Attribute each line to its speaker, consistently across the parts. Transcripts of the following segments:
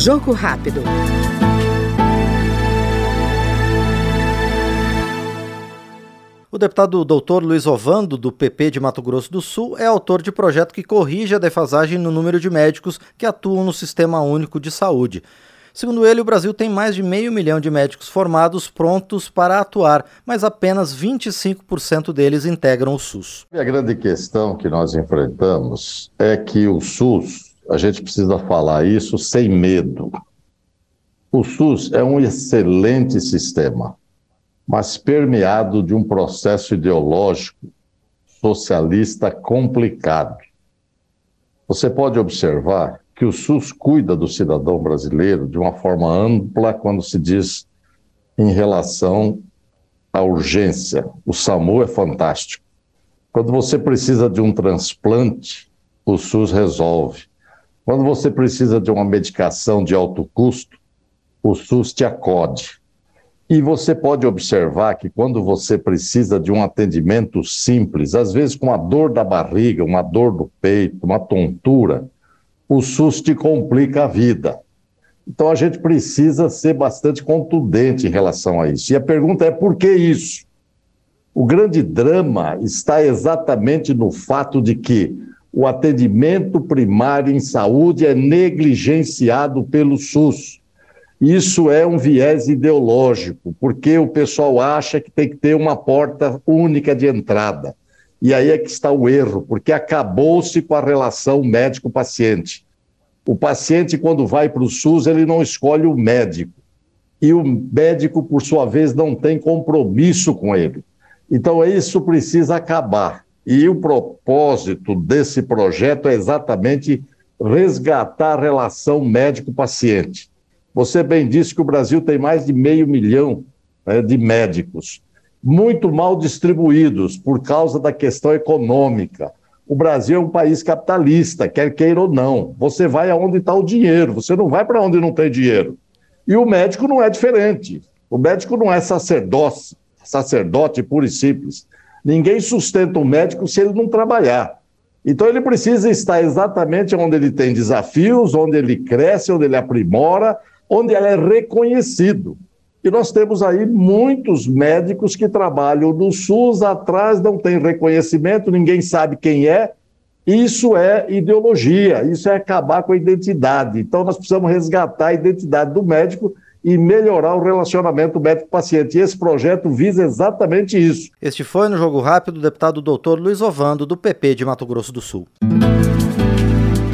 Speaker 1: Jogo rápido.
Speaker 2: O deputado doutor Luiz Ovando, do PP de Mato Grosso do Sul, é autor de projeto que corrige a defasagem no número de médicos que atuam no Sistema Único de Saúde. Segundo ele, o Brasil tem mais de meio milhão de médicos formados prontos para atuar, mas apenas 25% deles integram o SUS.
Speaker 3: A grande questão que nós enfrentamos é que o SUS, a gente precisa falar isso sem medo. O SUS é um excelente sistema mas permeado de um processo ideológico socialista complicado. Você pode observar que o SUS cuida do cidadão brasileiro de uma forma ampla quando se diz em relação à urgência. O SAMU é fantástico. Quando você precisa de um transplante, o SUS resolve. Quando você precisa de uma medicação de alto custo, o SUS te acode. E você pode observar que quando você precisa de um atendimento simples, às vezes com uma dor da barriga, uma dor do peito, uma tontura, o SUS te complica a vida. Então a gente precisa ser bastante contundente em relação a isso. E a pergunta é por que isso? O grande drama está exatamente no fato de que o atendimento primário em saúde é negligenciado pelo SUS. Isso é um viés ideológico, porque o pessoal acha que tem que ter uma porta única de entrada. E aí é que está o erro, porque acabou-se com a relação médico-paciente. O paciente, quando vai para o SUS, ele não escolhe o médico. E o médico, por sua vez, não tem compromisso com ele. Então, isso precisa acabar. E o propósito desse projeto é exatamente resgatar a relação médico-paciente. Você bem disse que o Brasil tem mais de meio milhão né, de médicos, muito mal distribuídos por causa da questão econômica. O Brasil é um país capitalista, quer queira ou não. Você vai aonde está o dinheiro, você não vai para onde não tem dinheiro. E o médico não é diferente. O médico não é sacerdote, sacerdote puro e simples. Ninguém sustenta um médico se ele não trabalhar. Então ele precisa estar exatamente onde ele tem desafios, onde ele cresce, onde ele aprimora onde ela é reconhecido. E nós temos aí muitos médicos que trabalham no SUS, atrás não tem reconhecimento, ninguém sabe quem é. Isso é ideologia, isso é acabar com a identidade. Então nós precisamos resgatar a identidade do médico e melhorar o relacionamento médico-paciente. E esse projeto visa exatamente isso.
Speaker 2: Este foi no Jogo Rápido o deputado doutor Luiz Ovando, do PP de Mato Grosso do Sul.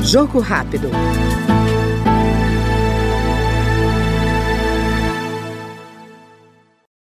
Speaker 1: Jogo Rápido.